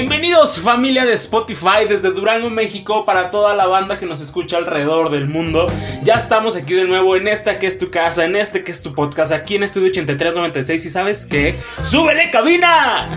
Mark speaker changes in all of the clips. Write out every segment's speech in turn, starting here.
Speaker 1: Bienvenidos familia de Spotify desde Durango, México, para toda la banda que nos escucha alrededor del mundo. Ya estamos aquí de nuevo en esta que es tu casa, en este que es tu podcast, aquí en Estudio 8396 y sabes qué, ¡súbele cabina!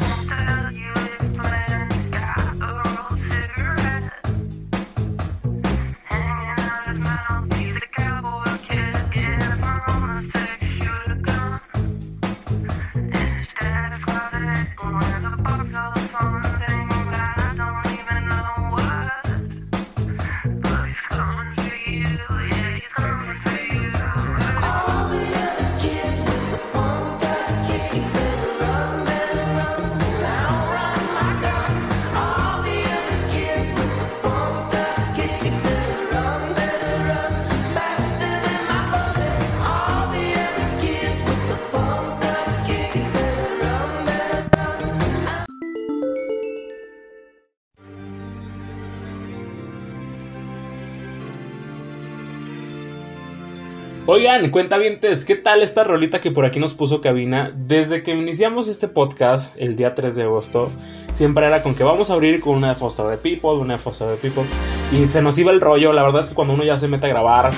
Speaker 1: Oigan, cuentavientes, ¿qué tal esta rolita que por aquí nos puso cabina? Desde que iniciamos este podcast el día 3 de agosto, siempre era con que vamos a abrir con una de Foster the People, una de Foster the People, y se nos iba el rollo. La verdad es que cuando uno ya se mete a grabar,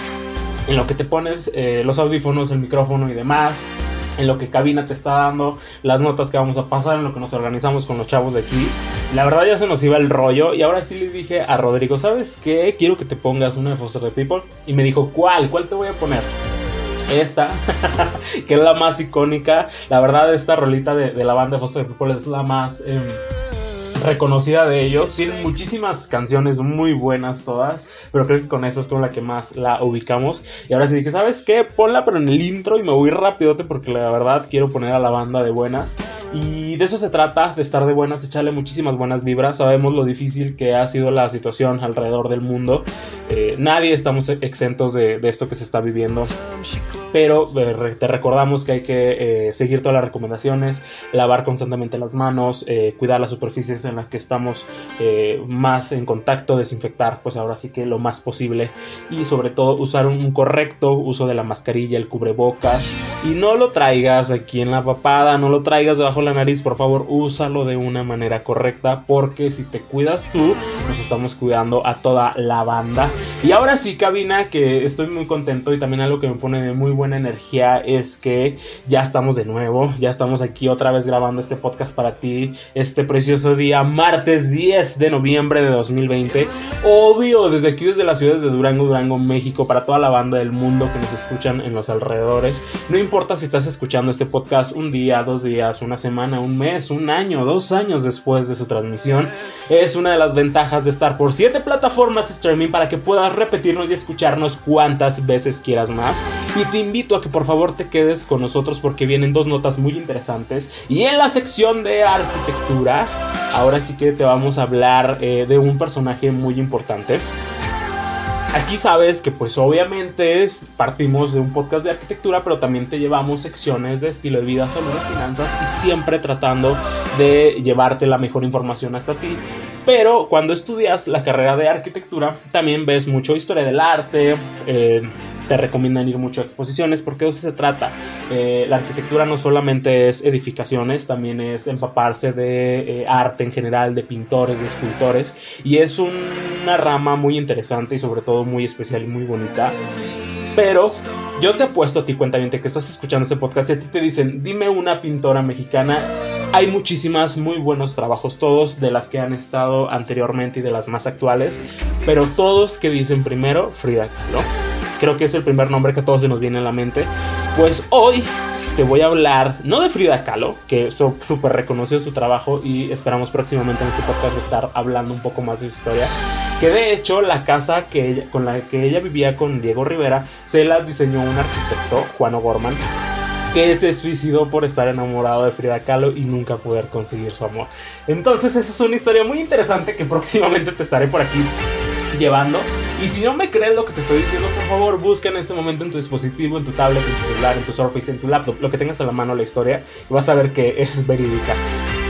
Speaker 1: en lo que te pones eh, los audífonos, el micrófono y demás, en lo que cabina te está dando, las notas que vamos a pasar, en lo que nos organizamos con los chavos de aquí. La verdad ya se nos iba el rollo y ahora sí le dije a Rodrigo, ¿sabes qué? Quiero que te pongas una de Foster the People. Y me dijo, ¿cuál? ¿Cuál te voy a poner? Esta, que es la más icónica. La verdad, esta rolita de, la banda de Foster the People es la más... Em, reconocida de ellos. Tienen muchísimas canciones muy buenas todas, pero creo que con esta es con la que más la ubicamos. Y ahora sí dije, ¿sabes qué? Ponla pero en el intro y me voy rapidote porque la verdad quiero poner a la banda de buenas. Y de eso se trata, de estar de buenas, echarle muchísimas buenas vibras. Sabemos lo difícil que ha sido la situación alrededor del mundo. Eh, nadie estamos exentos de, esto que se está viviendo. Pero eh, te recordamos que hay que eh, seguir todas las recomendaciones, lavar constantemente las manos, cuidar las superficies en las que estamos más en contacto, desinfectar, pues ahora sí que lo más posible. Y sobre todo usar un correcto uso de la mascarilla, el cubrebocas. Y no lo traigas aquí en la papada, no lo traigas debajo la nariz, por favor, úsalo de una manera correcta porque si te cuidas tú, nos estamos cuidando a toda la banda. Y ahora sí, cabina, que estoy muy contento y también algo que me pone de muy buena energía es que ya estamos de nuevo, ya estamos aquí otra vez grabando este podcast para ti, este precioso día, martes 10 de noviembre de 2020. Obvio, desde aquí, desde las ciudades de Durango, Durango, México, para toda la banda del mundo que nos escuchan en los alrededores. No importa si estás escuchando este podcast un día, dos días, una semana un mes, un año, dos años después de su transmisión. Es una de las ventajas de estar por siete plataformas streaming para que puedas repetirnos y escucharnos cuantas veces quieras más. Y te invito a que por favor te quedes con nosotros porque vienen dos notas muy interesantes. Y en la sección de arquitectura, ahora sí que te vamos a hablar eh, de un personaje muy importante. Aquí sabes que pues obviamente partimos de un podcast de arquitectura, pero también te llevamos secciones de estilo de vida, salud y finanzas y siempre tratando de llevarte la mejor información hasta ti. Pero cuando estudias la carrera de arquitectura, también ves mucho historia del arte, eh, te recomiendan ir mucho a exposiciones porque de eso se trata. Eh, la arquitectura no solamente es edificaciones, también es empaparse de eh, arte en general, de pintores, de escultores, y es una rama muy interesante y sobre todo muy especial y muy bonita. Pero yo te apuesto a ti, cuentamente, que estás escuchando este podcast y a ti te dicen, dime una pintora mexicana. Hay muchísimas muy buenos trabajos, todos de las que han estado anteriormente y de las más actuales, pero todos que dicen primero Frida Kahlo creo que es el primer nombre que a todos se nos viene a la mente. Pues hoy te voy a hablar, no de Frida Kahlo, que súper reconoció su trabajo y esperamos próximamente en este podcast estar hablando un poco más de su historia. Que de hecho la casa que con la que ella vivía con Diego Rivera se las diseñó un arquitecto, Juan O'Gorman que se suicidó por estar enamorado de Frida Kahlo y nunca poder conseguir su amor. Entonces, esa es una historia muy interesante que próximamente te estaré por aquí llevando. Y si no me crees lo que te estoy diciendo, por favor, busca en este momento en tu dispositivo, en tu tablet, en tu celular, en tu Surface, en tu laptop, lo que tengas a la mano la historia, y vas a ver que es verídica.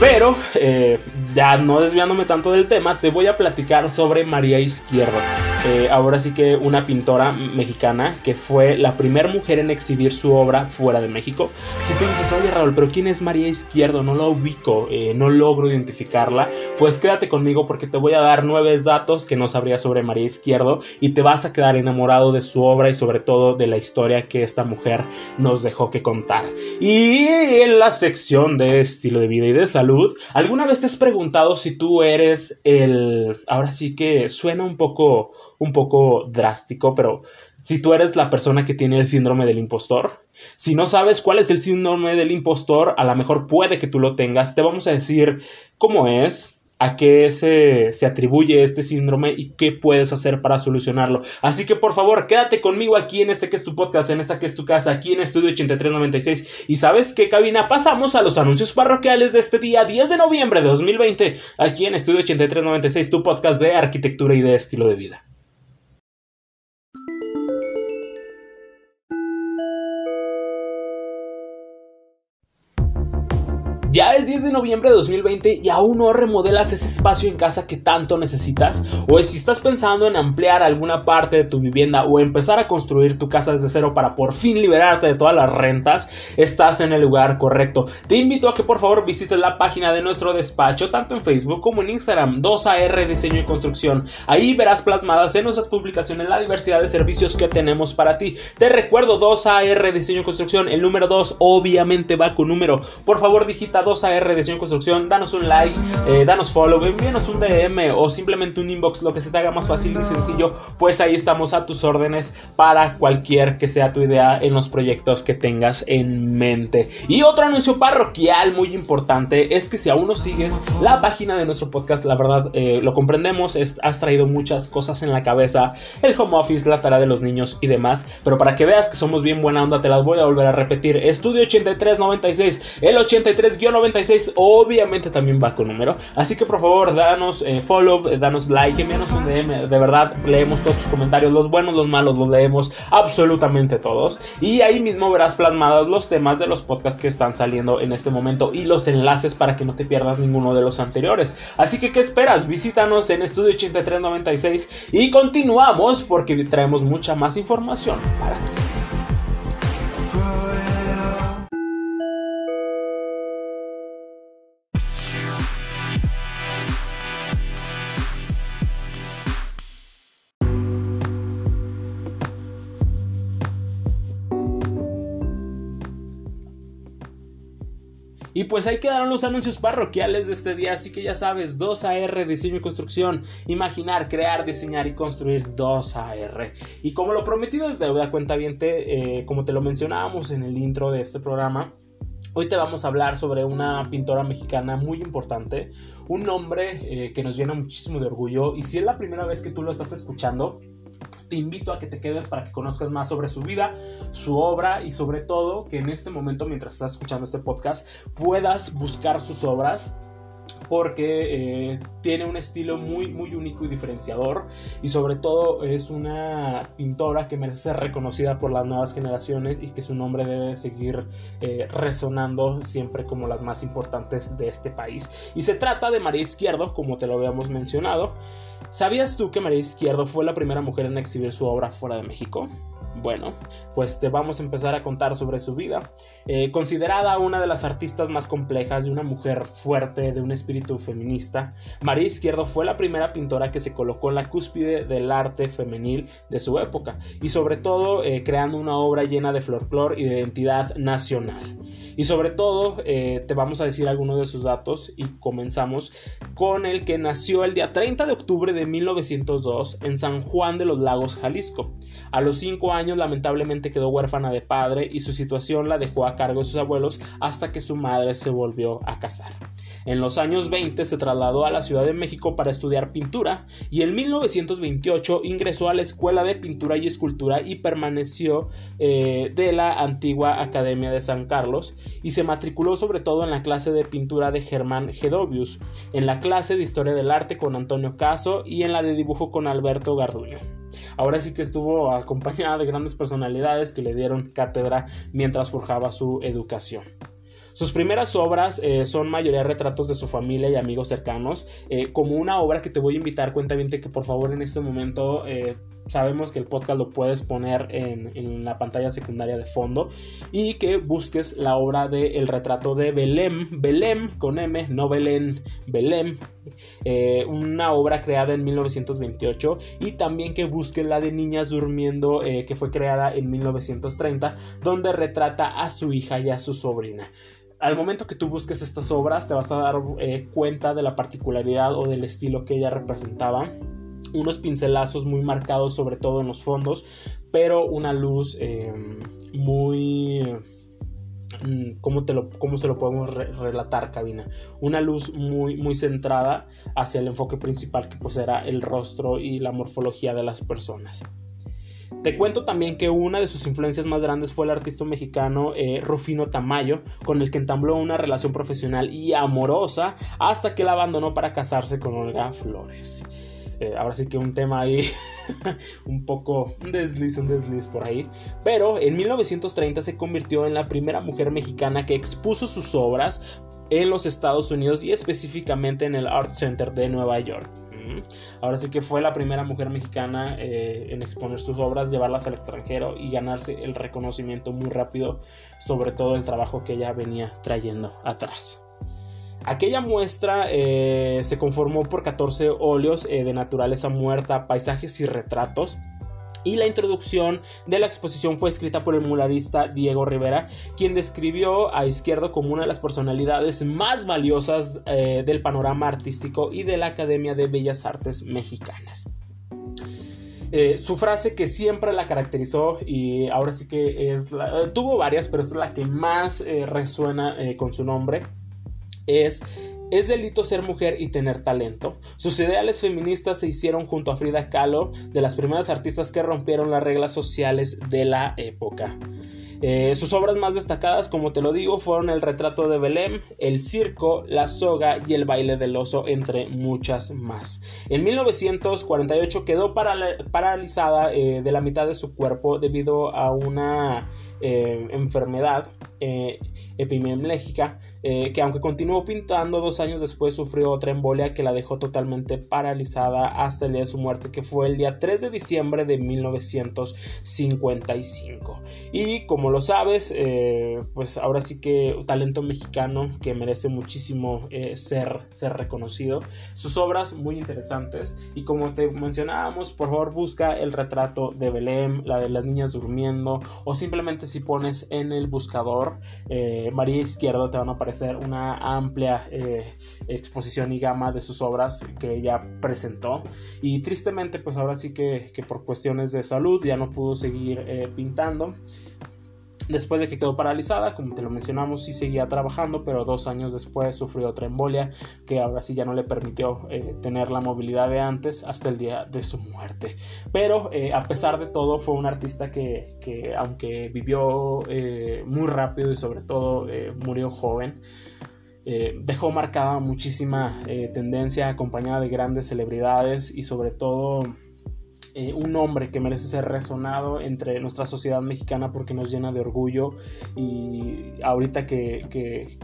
Speaker 1: Pero, eh, ya no desviándome tanto del tema, te voy a platicar sobre María Izquierdo. eh, ahora sí que una pintora mexicana que fue la primera mujer en exhibir su obra fuera de México. Si tú dices, oye Raúl, pero ¿quién es María Izquierdo? No la ubico, eh, no logro identificarla. Pues quédate conmigo porque te voy a dar nueve datos que no sabría sobre María Izquierdo y te vas a quedar enamorado de su obra y sobre todo de la historia que esta mujer nos dejó que contar. Y en la sección de estilo de vida y de salud, ¿alguna vez te has preguntado si tú eres el... Ahora sí que suena un poco un poco drástico, pero si tú eres la persona que tiene el síndrome del impostor, si no sabes cuál es el síndrome del impostor, a lo mejor puede que tú lo tengas, te vamos a decir cómo es, a qué se, se, atribuye este síndrome y qué puedes hacer para solucionarlo. Así que por favor, quédate conmigo aquí en este que es tu podcast, en esta que es tu casa, aquí en Estudio 8396. Y sabes qué, cabina, pasamos a los anuncios parroquiales de este día 10 de noviembre de 2020, aquí en Estudio 8396, tu podcast de arquitectura y de estilo de vida. Ya es 10 de noviembre de 2020 y aún no remodelas ese espacio en casa que tanto necesitas. O si estás pensando en ampliar alguna parte de tu vivienda o empezar a construir tu casa desde cero para por fin liberarte de todas las rentas, estás en el lugar correcto. Te invito a que por favor visites la página de nuestro despacho, tanto en Facebook como en Instagram, 2AR Diseño y Construcción. Ahí verás plasmadas en nuestras publicaciones la diversidad de servicios que tenemos para ti. Te recuerdo 2AR Diseño y Construcción, el número 2 obviamente va con número. Por favor digita 2AR Diseño y Construcción, danos un like, eh, danos follow, envíanos un DM o simplemente un inbox, lo que se te haga más fácil y sencillo, pues ahí estamos a tus órdenes para cualquier que sea tu idea en los proyectos que tengas en mente. Y otro anuncio parroquial muy importante es que si aún no sigues la página de nuestro podcast, la verdad eh, lo comprendemos, has traído muchas cosas en la cabeza, el home office, la tarea de los niños y demás, pero para que veas que somos bien buena onda, te las voy a volver a repetir. Estudio 8396, el 83 96 obviamente también va con número. Así que por favor, danos eh, follow, eh, danos like, envíanos un DM. De verdad, leemos todos tus comentarios, los buenos, los malos, los leemos absolutamente todos. Y ahí mismo verás plasmados los temas de los podcasts que están saliendo en este momento y los enlaces para que no te pierdas ninguno de los anteriores. Así que, ¿qué esperas? Visítanos en Estudio 8396 y continuamos porque traemos mucha más información para ti. Y pues ahí quedaron los anuncios parroquiales de este día, así que ya sabes, 2AR, diseño y construcción, imaginar, crear, diseñar y construir 2AR. Y como lo prometido es deuda cuenta bien, eh, como te lo mencionábamos en el intro de este programa, Hoy te vamos a hablar sobre una pintora mexicana muy importante, un nombre eh, que nos llena muchísimo de orgullo y si es la primera vez que tú lo estás escuchando, te invito a que te quedes para que conozcas más sobre su vida, su obra y sobre todo que en este momento mientras estás escuchando este podcast puedas buscar sus obras porque eh, tiene un estilo muy muy único y diferenciador y sobre todo es una pintora que merece ser reconocida por las nuevas generaciones y que su nombre debe seguir eh, resonando siempre como las más importantes de este país y se trata de María Izquierdo como te lo habíamos mencionado ¿Sabías tú que María Izquierdo fue la primera mujer en exhibir su obra fuera de México? Bueno, pues te vamos a empezar a contar sobre su vida. Eh, considerada una de las artistas más complejas, de una mujer fuerte, de un espíritu feminista, María Izquierdo fue la primera pintora que se colocó en la cúspide del arte femenil de su época y sobre todo eh, creando una obra llena de folclor y de identidad nacional. Y sobre todo eh, te vamos a decir algunos de sus datos y comenzamos con el que nació el día 30 de octubre de 1902 en San Juan de los Lagos, Jalisco. A los 5 años lamentablemente quedó huérfana de padre y su situación la dejó a cargo de sus abuelos hasta que su madre se volvió a casar. En los años 20 se trasladó a la Ciudad de México para estudiar pintura y en 1928 ingresó a la Escuela de Pintura y Escultura y permaneció eh, de la antigua Academia de San Carlos y se matriculó sobre todo en la clase de pintura de Germán Gedovius, en la clase de Historia del Arte con Antonio Caso y en la de dibujo con Alberto Garduño. Ahora sí que estuvo acompañada de grandes personalidades que le dieron cátedra mientras forjaba su educación. Sus primeras obras eh, son mayoría retratos de su familia y amigos cercanos, eh, como una obra que te voy a invitar, cuenta bien que por favor en este momento eh, sabemos que el podcast lo puedes poner en, la pantalla secundaria de fondo y que busques la obra de El retrato de Belém, Belém con M, no Belén, Belém, eh, una obra creada en 1928 y también que busques la de Niñas Durmiendo eh, que fue creada en 1930 donde retrata a su hija y a su sobrina. Al momento que tú busques estas obras te vas a dar eh, cuenta de la particularidad o del estilo que ella representaba unos pincelazos muy marcados sobre todo en los fondos, pero una luz em, muy... ¿Cómo, te lo, ¿Cómo se lo podemos relatar, cabina? Una luz muy, muy centrada hacia el enfoque principal que pues era el rostro y la morfología de las personas. Te cuento también que una de sus influencias más grandes fue el artista mexicano eh, Rufino Tamayo, con el que entabló una relación profesional y amorosa hasta que la abandonó para casarse con Olga Flores. Ahora sí que un tema ahí un poco un desliz, un desliz por ahí. Pero en 1930 se convirtió en la primera mujer mexicana que expuso sus obras en los Estados Unidos y específicamente en el Art Center de Nueva York. Mm. Ahora sí que fue la primera mujer mexicana eh, en exponer sus obras, llevarlas al extranjero y ganarse el reconocimiento muy rápido sobre todo el trabajo que ella venía trayendo atrás. Aquella muestra eh, se conformó por 14 óleos eh, de naturaleza muerta, paisajes y retratos. Y la introducción de la exposición fue escrita por el muralista Diego Rivera, quien describió a Izquierdo como una de las personalidades más valiosas eh, del panorama artístico y de la Academia de Bellas Artes Mexicanas. su frase que siempre la caracterizó y ahora sí que es tuvo varias, pero esta es la que más resuena con su nombre es es delito ser mujer y tener talento. Sus ideales feministas se hicieron junto a Frida Kahlo, de las primeras artistas que rompieron las reglas sociales de la época. Eh, sus obras más destacadas, como te lo digo, fueron El retrato de Belém, El circo, La soga y El baile del oso, entre muchas más. En 1948 quedó paralizada eh, de la mitad de su cuerpo debido a una eh, enfermedad epidemiológica eh, que aunque continuó pintando dos años después sufrió otra embolia que la dejó totalmente paralizada hasta el día de su muerte que fue el día 3 de diciembre de 1955 y como lo sabes eh, pues ahora sí que talento mexicano que merece muchísimo eh, ser, ser reconocido. Sus obras muy interesantes. Y como te mencionábamos por favor busca el retrato de Belém la de las niñas durmiendo o simplemente si pones en el buscador María Izquierdo te van a aparecer una amplia eh, exposición y gama de sus obras que ella presentó. Y tristemente, pues ahora sí que, por cuestiones de salud ya no pudo seguir eh, pintando. Después de que quedó paralizada, como te lo mencionamos, sí seguía trabajando, pero dos años después sufrió otra embolia que ahora sí ya no le permitió eh, tener la movilidad de antes hasta el día de su muerte. Pero a pesar de todo, fue un artista que, que aunque vivió muy rápido y sobre todo murió joven, eh, dejó marcada muchísima eh, tendencia acompañada de grandes celebridades y sobre todo eh, un nombre que merece ser resonado entre nuestra sociedad mexicana porque nos llena de orgullo y ahorita que,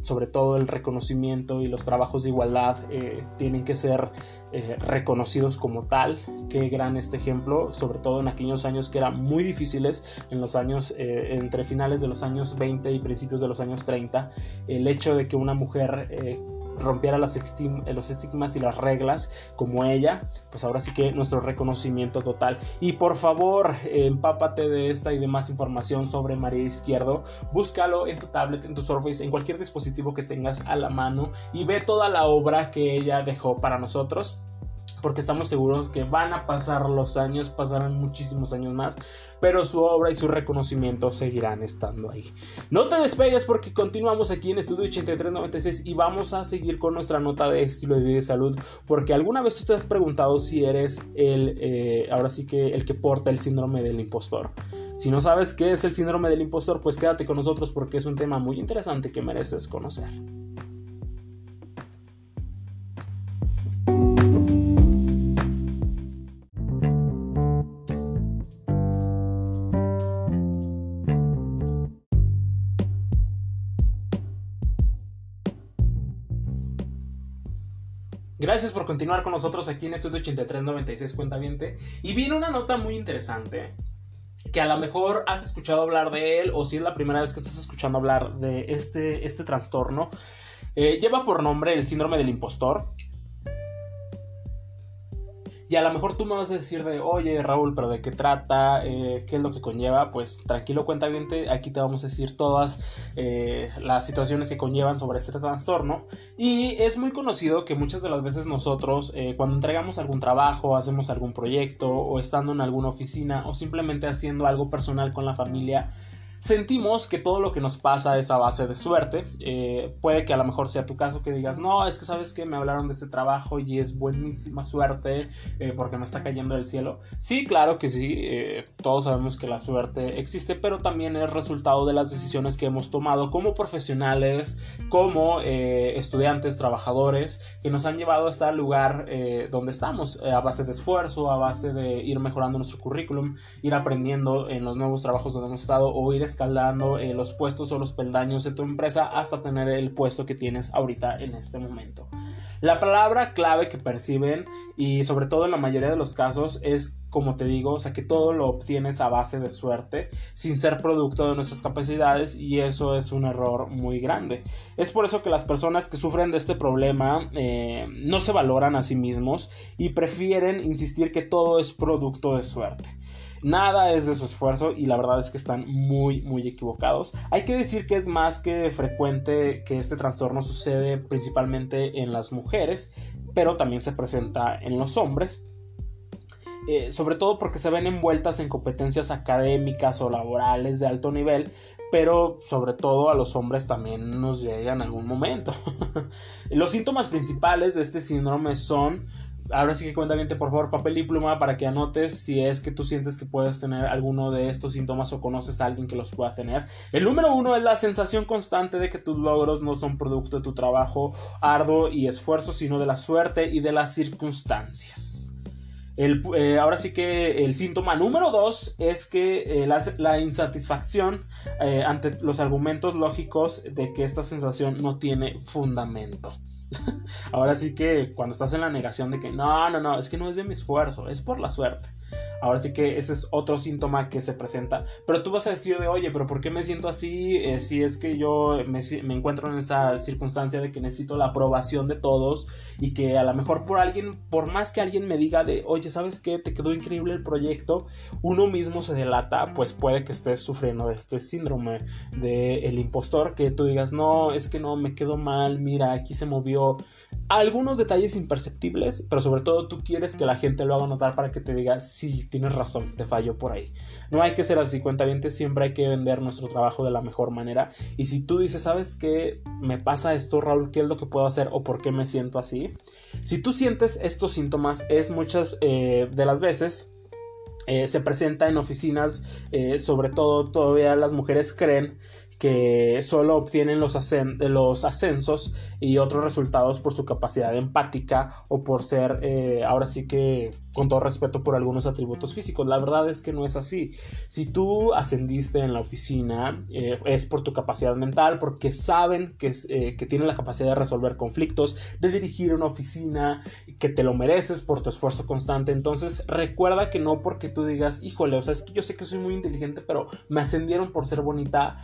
Speaker 1: sobre todo el reconocimiento y los trabajos de igualdad eh, tienen que ser eh, reconocidos como tal, qué gran este ejemplo, sobre todo en aquellos años que eran muy difíciles, en los años entre finales de los años 20 y principios de los años 30, el hecho de que una mujer rompiera los, los estigmas y las reglas como ella, pues ahora sí que nuestro reconocimiento total. Y por favor, empápate de esta y de más información sobre María Izquierdo. Búscalo en tu tablet, en tu Surface, en cualquier dispositivo que tengas a la mano y ve toda la obra que ella dejó para nosotros porque estamos seguros que van a pasar los años, pasarán muchísimos años más, pero su obra y su reconocimiento seguirán estando ahí. No te despegues porque continuamos aquí en Estudio 8396 y vamos a seguir con nuesra nota de estilo de vida y salud, porque alguna vez tú te has preguntado si eres el, eh, ahora sí que el que porta el síndrome del impostor. Si no sabes qué es el síndrome del impostor, pues quédate con nosotros porque es un tema muy interesante que mereces conocer. Gracias por continuar con nosotros aquí en Estudio 8396 Cuenta Viente. Y viene una nota muy interesante que a lo mejor has escuchado hablar de él o si es la primera vez que estás escuchando hablar de este, este trastorno. Eh, lleva por nombre el síndrome del impostor. Y a lo mejor tú me vas a decir de, oye Raúl, pero ¿de qué trata? Eh, ¿Qué es lo que conlleva? Pues tranquilo, cuenta bien, aquí te vamos a decir todas eh, las situaciones que conllevan sobre este trastorno. Y es muy conocido que muchas de las veces nosotros, eh, cuando entregamos algún trabajo, hacemos algún proyecto, o estando en alguna oficina, o simplemente haciendo algo personal con la familia, sentimos que todo lo que nos pasa es a base de suerte. Eh, puede que a lo mejor sea tu caso que digas, no, es que sabes que me hablaron de este trabajo y es buenísima suerte eh, porque me está cayendo del cielo. Sí, claro que sí, eh, todos sabemos que la suerte existe, pero también es resultado de las decisiones que hemos tomado como profesionales, como estudiantes, trabajadores, que nos han llevado hasta el lugar donde estamos, a base de esfuerzo, a base de ir mejorando nuestro currículum, ir aprendiendo en los nuevos trabajos donde hemos estado o ir escalando eh, los puestos o los peldaños de tu empresa hasta tener el puesto que tienes ahorita en este momento. La palabra clave que perciben y sobre todo en la mayoría de los casos es como te digo, o sea que todo lo obtienes a base de suerte sin ser producto de nuestras capacidades y eso es un error muy grande. Es por eso que las personas que sufren de este problema eh, no se valoran a sí mismos y prefieren insistir que todo es producto de suerte. Nada es de su esfuerzo y la verdad es que están muy, muy equivocados. Hay que decir que es más que frecuente que este trastorno sucede principalmente en las mujeres, pero también se presenta en los hombres. Eh, sobre todo porque se ven envueltas en competencias académicas o laborales de alto nivel, pero sobre todo a los hombres también nos llega en algún momento. los síntomas principales de este síndrome son ahora sí que cuéntame por favor papel y pluma para que anotes si es que tú sientes que puedes tener alguno de estos síntomas o conoces a alguien que los pueda tener. El número uno es la sensación constante de que tus logros no son producto de tu trabajo arduo y esfuerzo, sino de la suerte y de las circunstancias. El, eh, ahora sí que el síntoma número dos es que eh, la, insatisfacción eh, ante los argumentos lógicos de que esta sensación no tiene fundamento. Ahora sí que cuando estás en la negación de que no, no, no, es que no es de mi esfuerzo, es por la suerte. Ahora sí que ese es otro síntoma que se presenta. Pero tú vas a decir de, oye, pero ¿por qué me siento así? Eh, si es que yo me, encuentro en esa circunstancia de que necesito la aprobación de todos y que a lo mejor por alguien, por más que alguien me diga de, oye, ¿sabes qué? Te quedó increíble el proyecto, uno mismo se delata, pues puede que estés sufriendo de este síndrome del el impostor, que tú digas, no, es que no, me quedó mal, mira, aquí se movió. Algunos detalles imperceptibles, pero sobre todo tú quieres que la gente lo haga notar para que te diga, sí, tienes razón, te falló por ahí. No hay que ser así, cuentavientes, siempre hay que vender nuestro trabajo de la mejor manera. Y si tú dices, ¿sabes qué? Me pasa esto, Raúl, ¿qué es lo que puedo hacer o por qué me siento así? Si tú sientes estos síntomas, es muchas eh, de las veces eh, se presenta en oficinas, eh, sobre todo todavía las mujeres creen que solo obtienen los, ascensos y otros resultados por su capacidad empática o por ser, eh, ahora sí que con todo respeto por algunos atributos físicos. La verdad es que no es así. Si tú ascendiste en la oficina eh, es por tu capacidad mental, porque saben que, eh, tienes la capacidad de resolver conflictos, de dirigir una oficina, que te lo mereces por tu esfuerzo constante. Entonces recuerda que no porque tú digas, híjole, o sea, es que yo sé que soy muy inteligente, pero me ascendieron por ser bonita.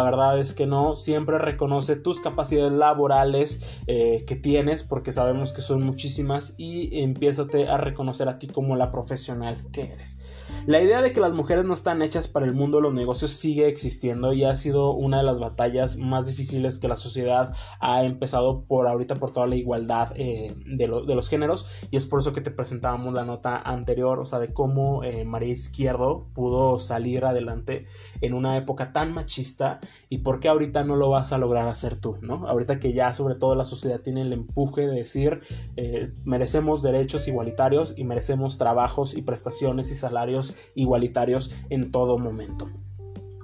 Speaker 1: La verdad es que no. Siempre reconoce tus capacidades laborales eh, que tienes, porque sabemos que son muchísimas, y empiézate a reconocer a ti como la profesional que eres. La idea de que las mujeres no están hechas para el mundo de los negocios sigue existiendo y ha sido una de las batallas más difíciles que la sociedad ha empezado por ahorita por toda la igualdad eh, de, los géneros y es por eso que te presentábamos la nota anterior, o sea, de cómo eh, María Izquierdo pudo salir adelante en una época tan machista y por qué ahorita no lo vas a lograr hacer tú, ¿no? Ahorita que ya sobre todo la sociedad tiene el empuje de decir eh, merecemos derechos igualitarios y merecemos trabajos y prestaciones y salarios igualitarios en todo momento.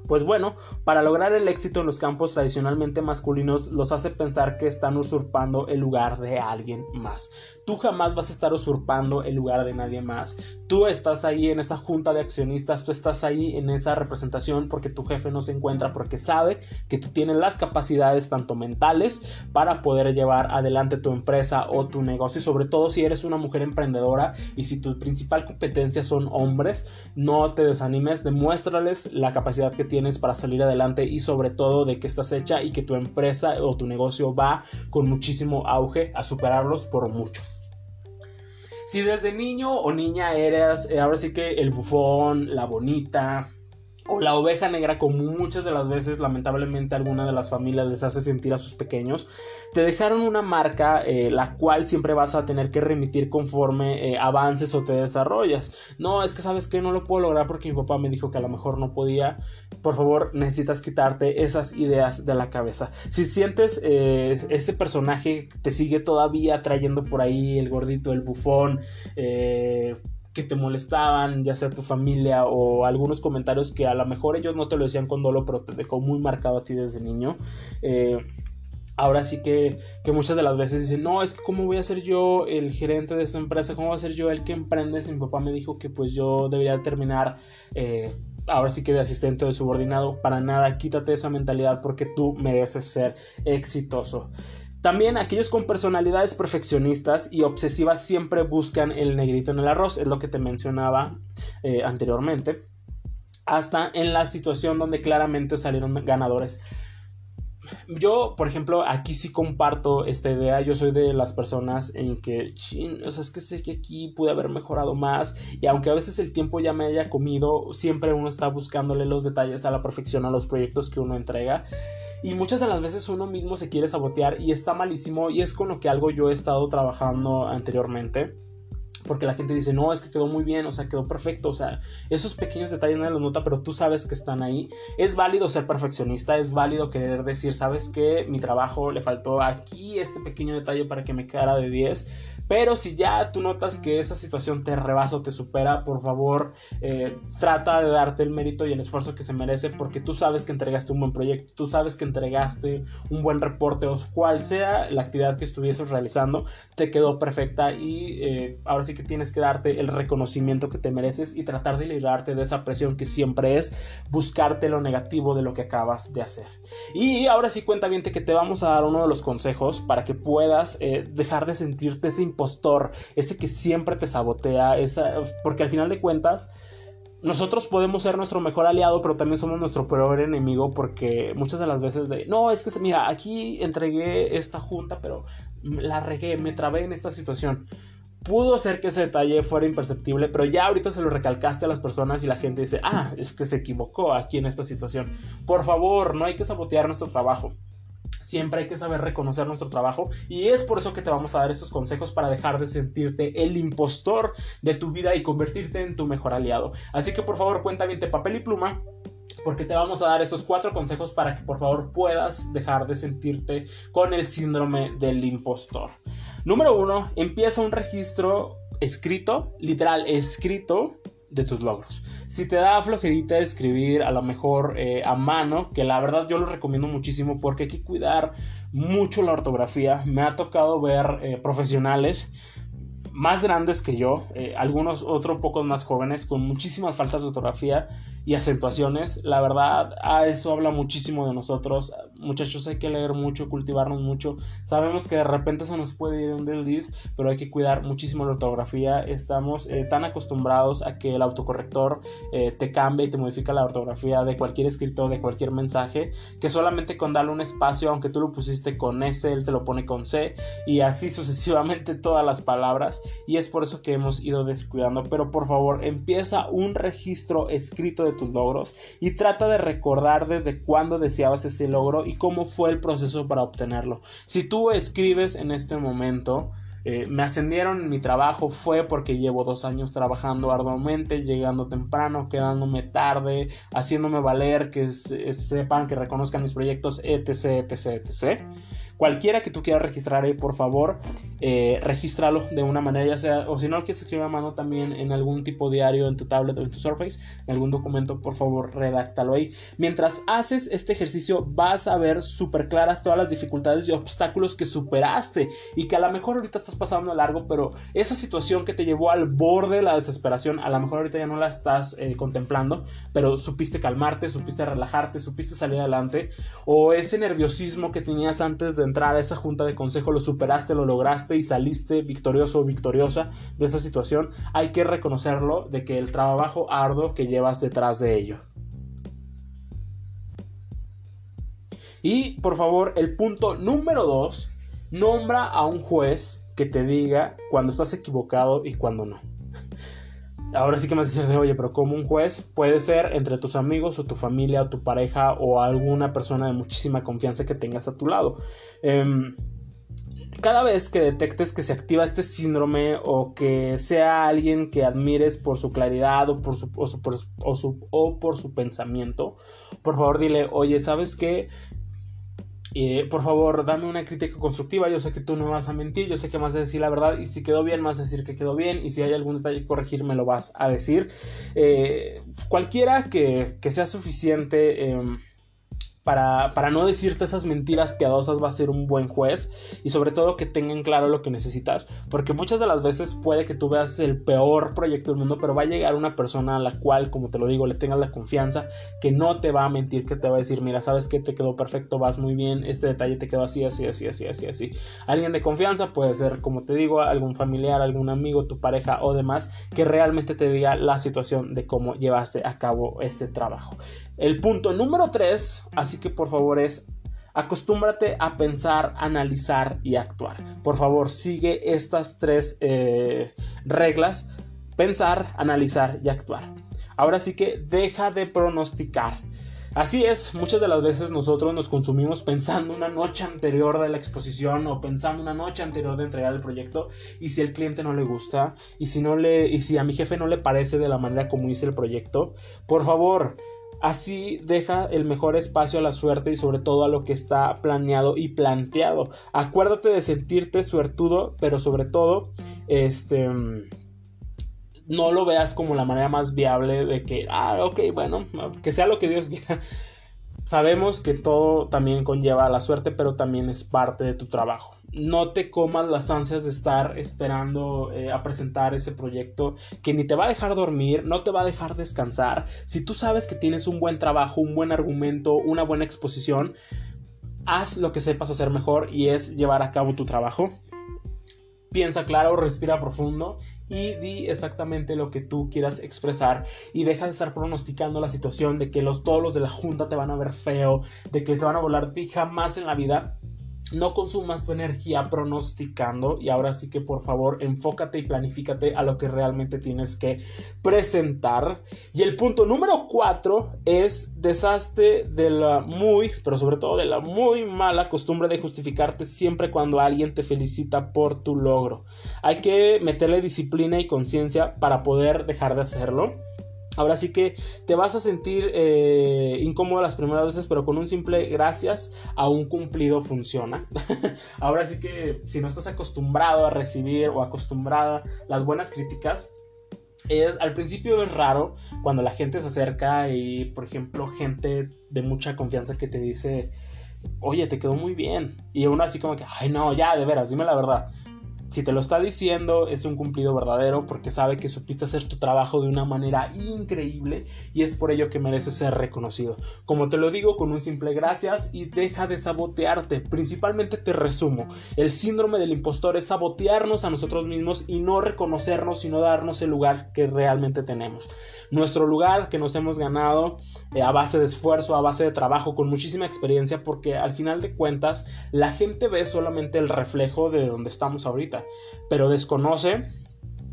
Speaker 1: Pues bueno, para lograr el éxito en los campos tradicionalmente masculinos los hace pensar que están usurpando el lugar de alguien más. Tú jamás vas a estar usurpando el lugar de nadie más. Tú estás ahí en esa junta de accionistas, tú estás ahí en esa representación porque tu jefe no se encuentra, porque sabe que tú tienes las capacidades tanto mentales para poder llevar adelante tu empresa o tu negocio y sobre todo si eres una mujer emprendedora y si tu principal competencia son hombres, no te desanimes, demuéstrales la capacidad que tienes para salir adelante y sobre todo de que estás hecha y que tu empresa o tu negocio va con muchísimo auge a superarlos por mucho. Si desde niño o niña eres, eh, ahora sí que el bufón, la bonita, o la oveja negra, como muchas de las veces lamentablemente alguna de las familias les hace sentir a sus pequeños, te dejaron una marca eh, la cual siempre vas a tener que remitir conforme eh, avances o te desarrollas. No, es que sabes que no lo puedo lograr porque mi papá me dijo que a lo mejor no podía. Por favor, necesitas quitarte esas ideas de la cabeza. Si sientes eh, este personaje te sigue todavía trayendo por ahí el gordito, el bufón, eh, que te molestaban, ya sea tu familia o algunos comentarios que a lo mejor ellos no te lo decían con dolo, pero te dejó muy marcado a ti desde niño. Eh, ahora sí que, que, muchas de las veces dicen, no, es que cómo voy a ser yo el gerente de esta empresa, cómo voy a ser yo el que emprende. Si mi papá me dijo que pues yo debería terminar... Eh, ahora sí que de asistente o de subordinado, para nada, quítate esa mentalidad porque tú mereces ser exitoso. También aquellos con personalidades perfeccionistas y obsesivas siempre buscan el negrito en el arroz, es lo que te mencionaba eh, anteriormente, hasta en la situación donde claramente salieron ganadores. Yo, por ejemplo, aquí sí comparto esta idea. Yo soy de las personas en que, o sea, es que sé que aquí pude haber mejorado más. Y aunque a veces el tiempo ya me haya comido, siempre uno está buscándole los detalles a la perfección a los proyectos que uno entrega. Y muchas de las veces uno mismo se quiere sabotear y está malísimo y es con lo que algo yo he estado trabajando anteriormente porque la gente dice, no, es que quedó muy bien, o sea, quedó perfecto, o sea, esos pequeños detalles nadie los nota, pero tú sabes que están ahí. Es válido ser perfeccionista, es válido querer decir, sabes que mi trabajo le faltó aquí este pequeño detalle para que me quedara de 10, pero si ya tú notas que esa situación te rebasa o te supera, por favor, eh, trata de darte el mérito y el esfuerzo que se merece porque tú sabes que entregaste un buen proyecto, tú sabes que entregaste un buen reporte o cual sea la actividad que estuvieses realizando, te quedó perfecta y eh, ahora sí que tienes que darte el reconocimiento que te mereces y tratar de librarte de esa presión que siempre es buscarte lo negativo de lo que acabas de hacer. Y ahora sí cuenta bien que te vamos a dar uno de los consejos para que puedas eh, dejar de sentirte ese impostor, ese que siempre te sabotea, esa, porque al final de cuentas nosotros podemos ser nuestro mejor aliado, pero también somos nuestro peor enemigo porque muchas de las veces de, no, es que mira, aquí entregué esta junta, pero la regué, me trabé en esta situación. Pudo ser que ese detalle fuera imperceptible, pero ya ahorita se lo recalcaste a las personas y la gente dice, ah, es que se equivocó aquí en esta situación. Por favor, no hay que sabotear nuestro trabajo. Siempre hay que saber reconocer nuestro trabajo y es por eso que te vamos a dar estos consejos para dejar de sentirte el impostor de tu vida y convertirte en tu mejor aliado. Así que por favor cuenta bien papel y pluma porque te vamos a dar estos cuatro consejos para que por favor puedas dejar de sentirte con el síndrome del impostor. Número uno, empieza un registro escrito, literal escrito de tus logros. Si te da flojerita escribir a lo mejor eh, a mano, que la verdad yo lo recomiendo muchísimo porque hay que cuidar mucho la ortografía. Me ha tocado ver eh, profesionales más grandes que yo, eh, algunos otros pocos más jóvenes, con muchísimas faltas de ortografía y acentuaciones. La verdad, a eso habla muchísimo de nosotros. Muchachos, hay que leer mucho, cultivarnos mucho. Sabemos que de repente se nos puede ir un desliz, pero hay que cuidar muchísimo la ortografía. Estamos eh, tan acostumbrados a que el autocorrector eh, te cambie y te modifica la ortografía de cualquier escrito, de cualquier mensaje, que solamente con darle un espacio, aunque tú lo pusiste con S, él te lo pone con C, y así sucesivamente todas las palabras y es por eso que hemos ido descuidando. Pero por favor, empieza un registro escrito de tus logros y trata de recordar desde cuándo deseabas ese logro cómo fue el proceso para obtenerlo. Si tú escribes en este momento, eh, me ascendieron en mi trabajo fue porque llevo dos años trabajando arduamente, llegando temprano, quedándome tarde, haciéndome valer, que sepan, que reconozcan mis proyectos, etc, etc, etc. Cualquiera que tú quieras registrar ahí, por favor, eh, regístralo de una manera, ya sea, o si no lo quieres escribir a mano también en algún tipo diario, en tu tablet o en tu Surface, en algún documento, por favor, redáctalo ahí. Mientras haces este ejercicio, vas a ver súper claras todas las dificultades y obstáculos que superaste y que a lo mejor ahorita estás pasando a largo, pero esa situación que te llevó al borde de la desesperación, a lo mejor ahorita ya no la estás eh, contemplando, pero supiste calmarte, supiste relajarte, supiste salir adelante, o ese nerviosismo que tenías antes de entrar a esa junta de consejo, lo superaste, lo lograste y saliste victorioso o victoriosa de esa situación, hay que reconocerlo de que el trabajo arduo que llevas detrás de ello. Y por favor, el punto número dos, nombra a un juez que te diga cuando estás equivocado y cuando no. Ahora sí que me vas a decir de, oye, pero como un juez puede ser entre tus amigos o tu familia o tu pareja o alguna persona de muchísima confianza que tengas a tu lado. Em, cada vez que detectes que se activa este síndrome o que sea alguien que admires por su claridad o por su, o por su pensamiento, por favor dile, oye, ¿sabes qué? Eh, por favor, dame una crítica constructiva. Yo sé que tú no vas a mentir, yo sé que vas a decir la verdad. Y si quedó bien, vas a decir que quedó bien. Y si hay algún detalle que corregir, me lo vas a decir. Eh, cualquiera que, que, sea suficiente. Em, para, no decirte esas mentiras piadosas va a ser un buen juez. Y sobre todo que tengan claro lo que necesitas. Porque muchas de las veces puede que tú veas el peor proyecto del mundo pero va a llegar una persona a la cual como te lo digo le tengas la confianza que no te va a mentir que te va a decir mira sabes que te quedó perfecto vas muy bien este detalle te quedó así así así así así así alguien de confianza puede ser como te digo algún familiar algún amigo tu pareja o demás que realmente te diga la situación de cómo llevaste a cabo ese trabajo. El punto número 3 así que por favor es acostúmbrate a pensar, analizar y actuar. Por favor, sigue estas tres eh, reglas. Pensar, analizar y actuar. Ahora sí que deja de pronosticar. Así es, muchas de las veces nosotros nos consumimos pensando una noche anterior de la exposición o pensando una noche anterior de entregar el proyecto y si el cliente no le gusta y si no le y si a mi jefe no le parece de la manera como hice el proyecto, por favor, Así deja el mejor espacio a la suerte y sobre todo a lo que está planeado y planteado. Acuérdate de sentirte suertudo, pero sobre todo, este no lo veas como la manera más viable de que, ah, ok, bueno, que sea lo que Dios quiera. Sabemos que todo también conlleva la suerte, pero también es parte de tu trabajo. No te comas las ansias de estar esperando eh, a presentar ese proyecto que ni te va a dejar dormir, no te va a dejar descansar. Si tú sabes que tienes un buen trabajo, un buen argumento, una buena exposición, haz lo que sepas hacer mejor y es llevar a cabo tu trabajo. Piensa claro, respira profundo y di exactamente lo que tú quieras expresar y deja de estar pronosticando la situación de que los todos los de la junta te van a ver feo, de que se van a volar de jamás en la vida no consumas tu energía pronosticando y ahora sí que por favor enfócate y planifícate a lo que realmente tienes que presentar. Y el punto número cuatro es deshazte de la muy, pero sobre todo de la muy mala costumbre de justificarte siempre cuando alguien te felicita por tu logro. Hay que meterle disciplina y conciencia para poder dejar de hacerlo. Ahora sí que te vas a sentir eh, incómodo las primeras veces, pero con un simple gracias a un cumplido funciona. Ahora sí que si no estás acostumbrado a recibir o acostumbrada las buenas críticas, es al principio es raro cuando la gente se acerca y, por ejemplo, gente de mucha confianza que te dice, oye, te quedó muy bien. Y uno así como que, ay, no, ya, de veras, dime la verdad. Si te lo está diciendo, es un cumplido verdadero porque sabe que supiste hacer tu trabajo de una manera increíble y es por ello que mereces ser reconocido. Como te lo digo con un simple gracias y deja de sabotearte. Principalmente te resumo, el síndrome del impostor es sabotearnos a nosotros mismos y no reconocernos, sino darnos el lugar que realmente tenemos. Nuestro lugar que nos hemos ganado eh, a base de esfuerzo, a base de trabajo, con muchísima experiencia, porque al final de cuentas la gente ve solamente el reflejo de donde estamos ahorita pero desconoce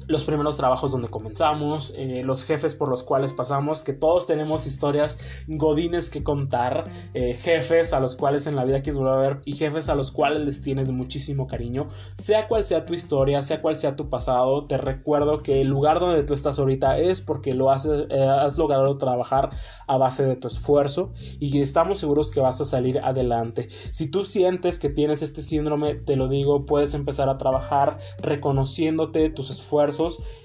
Speaker 1: los primeros trabajos donde comenzamos, eh, los jefes por los cuales pasamos, que todos tenemos historias godines que contar, eh, jefes a los cuales en la vida quieres volver a ver y jefes a los cuales les tienes muchísimo cariño, sea cual sea tu historia, sea cual sea tu pasado, te recuerdo que el lugar donde tú estás ahorita es porque lo has, eh, has logrado trabajar a base de tu esfuerzo y estamos seguros que vas a salir adelante. Si tú sientes que tienes este síndrome, te lo digo, puedes empezar a trabajar reconociéndote tus esfuerzos,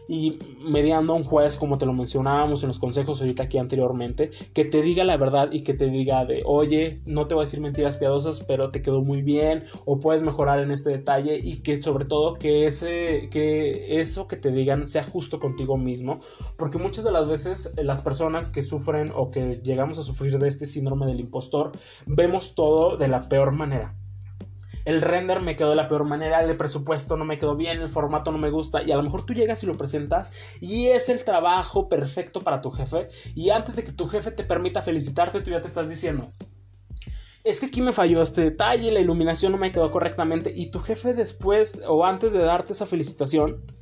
Speaker 1: y mediando un juez, como te lo mencionábamos en los consejos ahorita aquí anteriormente, que te diga la verdad y que te diga de, oye, no te voy a decir mentiras piadosas, pero te quedó muy bien, o puedes mejorar en este detalle, y que sobre todo que, ese, que eso que te digan sea justo contigo mismo, porque muchas de las veces eh, las personas que sufren o que llegamos a sufrir de este síndrome del impostor, vemos todo de la peor manera el render me quedó de la peor manera, el presupuesto no me quedó bien, el formato no me gusta y a lo mejor tú llegas y lo presentas y es el trabajo perfecto para tu jefe y antes de que tu jefe te permita felicitarte tú ya te estás diciendo, es que aquí me falló este detalle, la iluminación no me quedó correctamente y tu jefe después o antes de darte esa felicitación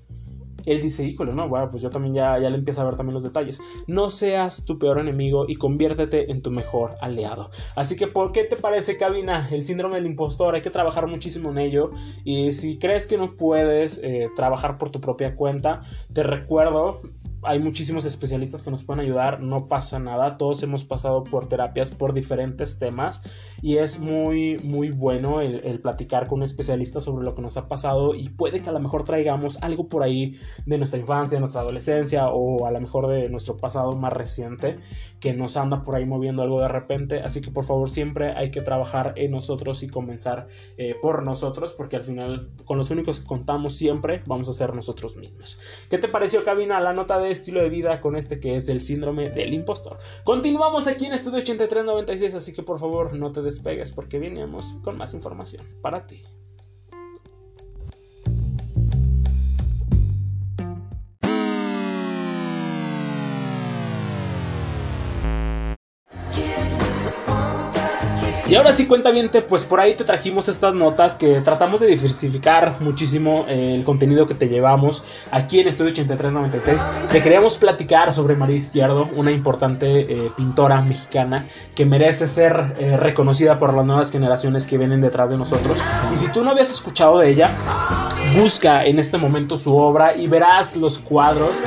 Speaker 1: él dice, híjole, no, bueno, pues yo también ya, ya le empiezo a ver también los detalles. No seas tu peor enemigo y conviértete en tu mejor aliado. Así que, ¿por qué te parece, cabina? El síndrome del impostor, hay que trabajar muchísimo en ello. Y si crees que no puedes eh, trabajar por tu propia cuenta, te recuerdo, hay muchísimos especialistas que nos pueden ayudar, no pasa nada, todos hemos pasado por terapias por diferentes temas y es muy muy bueno el, platicar con un especialista sobre lo que nos ha pasado y puede que a lo mejor traigamos algo por ahí de nuestra infancia, de nuestra adolescencia o a lo mejor de nuestro pasado más reciente que nos anda por ahí moviendo algo de repente, así que por favor siempre hay que trabajar en nosotros y comenzar eh, por nosotros porque al final con los únicos que contamos siempre vamos a ser nosotros mismos. ¿Qué te pareció Cabina la nota de estilo de vida con este que es el síndrome del impostor. Continuamos aquí en Estudio 8396, así que por favor no te despegues porque venimos con más información para ti. Y ahora sí, cuenta bien, pues por ahí te trajimos estas notas que tratamos de diversificar muchísimo eh, el contenido que te llevamos aquí en Estudio 8396. Te queríamos platicar sobre María Izquierdo, una importante eh, pintora mexicana que merece ser eh, reconocida por las nuevas generaciones que vienen detrás de nosotros. Y si tú no habías escuchado de ella, busca en este momento su obra y verás los cuadros,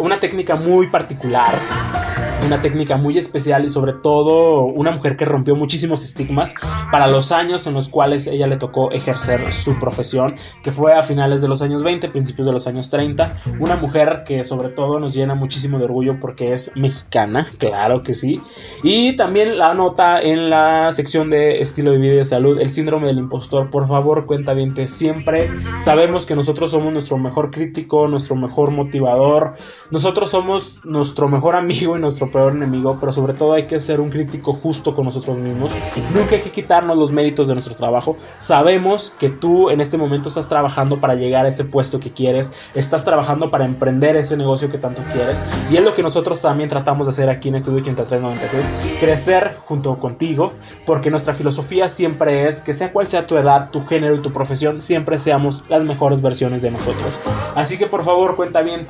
Speaker 1: una técnica muy particular una técnica muy especial y sobre todo una mujer que rompió muchísimos estigmas para los años en los cuales ella le tocó ejercer su profesión, que fue a finales de los años 20, principios de los años 30, una mujer que sobre todo nos llena muchísimo de orgullo porque es mexicana, claro que sí, y también la nota en la sección de estilo de vida y de salud, el síndrome del impostor, por favor cuenta bien, siempre sabemos que nosotros somos nuestro mejor crítico, nuestro mejor motivador, nosotros somos nuestro mejor amigo y nuestro peor enemigo, pero sobre todo hay que ser un crítico justo con nosotros mismos. Nunca hay que quitarnos los méritos de nuestro trabajo. Sabemos que tú en este momento estás trabajando para llegar a ese puesto que quieres, estás trabajando para emprender ese negocio que tanto quieres. Y es lo que nosotros también tratamos de hacer aquí en Estudio 8396, crecer junto contigo, porque nuestra filosofía siempre es que sea cual sea tu edad, tu género y tu profesión, siempre seamos las mejores versiones de nosotros. Así que por favor, cuenta bien,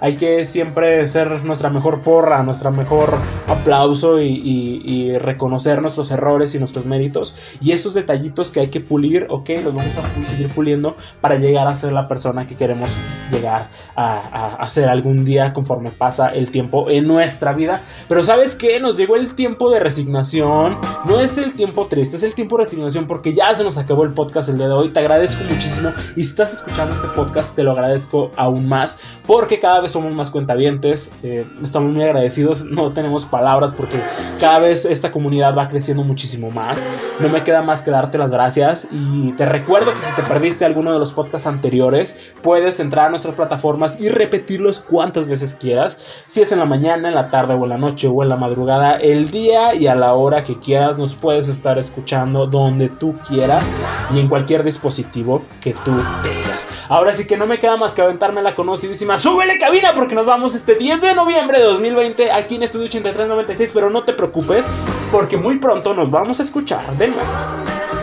Speaker 1: hay que siempre ser nuestra mejor porra, nuestra mejor mejor aplauso y, reconocer nuestros errores y nuestros méritos. Y esos detallitos que hay que pulir, ok, los vamos a seguir puliendo para llegar a ser la persona que queremos llegar a, a, ser algún día conforme pasa el tiempo en nuestra vida. Pero sabes que nos llegó el tiempo de resignación. No es el tiempo triste, es el tiempo de resignación porque ya se nos acabó el podcast el día de hoy. Te agradezco muchísimo. Y si estás escuchando este podcast, te lo agradezco aún más porque cada vez somos más cuentavientes. Eh, estamos muy agradecidos no tenemos palabras porque cada vez esta comunidad va creciendo muchísimo más. No me queda más que darte las gracias y te recuerdo que si te perdiste alguno de los podcasts anteriores, puedes entrar a nuestras plataformas y repetirlos cuantas veces quieras. Si es en la mañana, en la tarde o en la noche o en la madrugada, el día y a la hora que quieras, nos puedes estar escuchando donde tú quieras y en cualquier dispositivo que tú tengas. Ahora sí que no me queda más que aventarme la conocidísima. ¡Súbele cabina! Porque nos vamos este 10 de noviembre de 2020 aquí en Estudio 8396, pero no te preocupes porque muy pronto nos vamos a escuchar de nuevo.